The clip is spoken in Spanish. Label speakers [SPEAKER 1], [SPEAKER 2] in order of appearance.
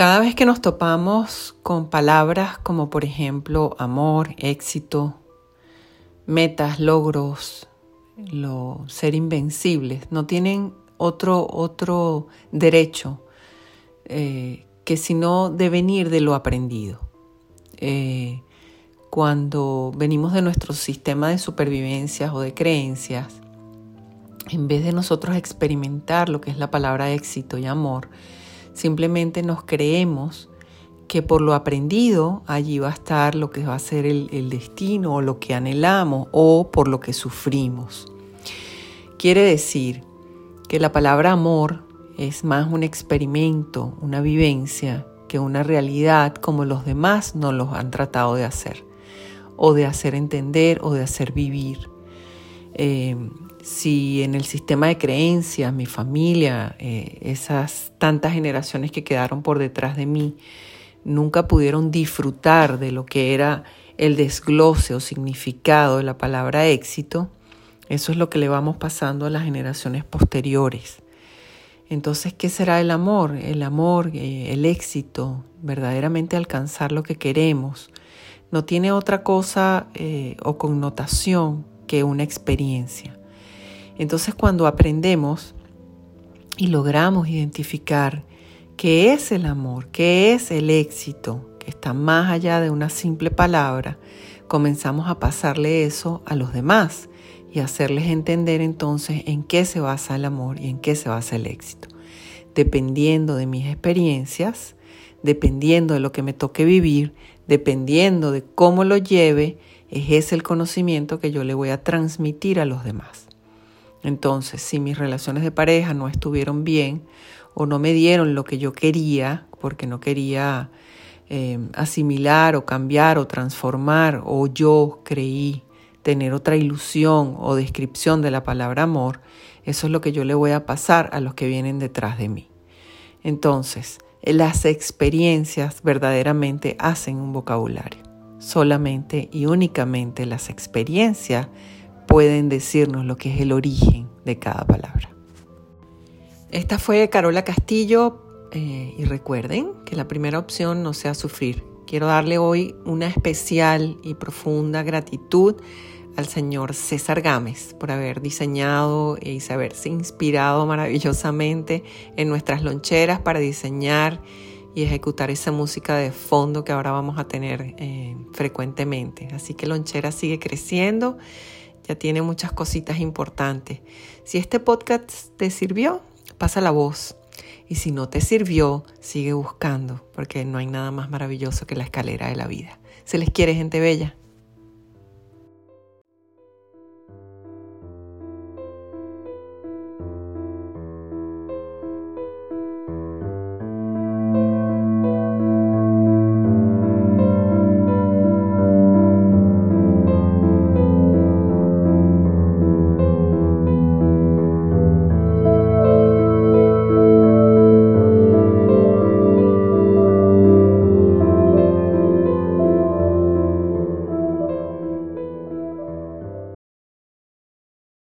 [SPEAKER 1] Cada vez que nos topamos con palabras como por ejemplo amor, éxito, metas, logros, lo, ser invencibles, no tienen otro, otro derecho eh, que sino de venir de lo aprendido. Eh, cuando venimos de nuestro sistema de supervivencias o de creencias, en vez de nosotros experimentar lo que es la palabra éxito y amor, Simplemente nos creemos que por lo aprendido allí va a estar lo que va a ser el, destino o lo que anhelamos o por lo que sufrimos. Quiere decir que la palabra amor es más un experimento, una vivencia, que una realidad como los demás no los han tratado de hacer, o de hacer entender o de hacer vivir. Eh, si en el sistema de creencias, mi familia, eh, esas tantas generaciones que quedaron por detrás de mí, nunca pudieron disfrutar de lo que era el desglose o significado de la palabra éxito, eso es lo que le vamos pasando a las generaciones posteriores. Entonces, ¿qué será el amor? El amor, eh, el éxito, verdaderamente alcanzar lo que queremos, no tiene otra cosa o connotación que una experiencia. Entonces cuando aprendemos y logramos identificar qué es el amor, qué es el éxito, que está más allá de una simple palabra, comenzamos a pasarle eso a los demás y hacerles entender entonces en qué se basa el amor y en qué se basa el éxito. Dependiendo de mis experiencias, dependiendo de lo que me toque vivir, dependiendo de cómo lo lleve, es ese el conocimiento que yo le voy a transmitir a los demás. Entonces, si mis relaciones de pareja no estuvieron bien o no me dieron lo que yo quería, porque no quería eh, asimilar o cambiar o transformar, o yo creí tener otra ilusión o descripción de la palabra amor, eso es lo que yo le voy a pasar a los que vienen detrás de mí. Entonces, las experiencias verdaderamente hacen un vocabulario. Solamente y únicamente las experiencias pueden decirnos lo que es el origen de cada palabra. Esta fue Carola Castillo eh, y recuerden que la primera opción no sea sufrir. Quiero darle hoy una especial y profunda gratitud al señor César Gámez por haber diseñado y haberse inspirado maravillosamente en nuestras loncheras para diseñar y ejecutar esa música de fondo que ahora vamos a tener eh, frecuentemente. Así que lonchera sigue creciendo ya tiene muchas cositas importantes. Si este podcast te sirvió, pasa la voz. Y si no te sirvió, sigue buscando, porque no hay nada más maravilloso que la escalera de la vida. Se les quiere, gente bella.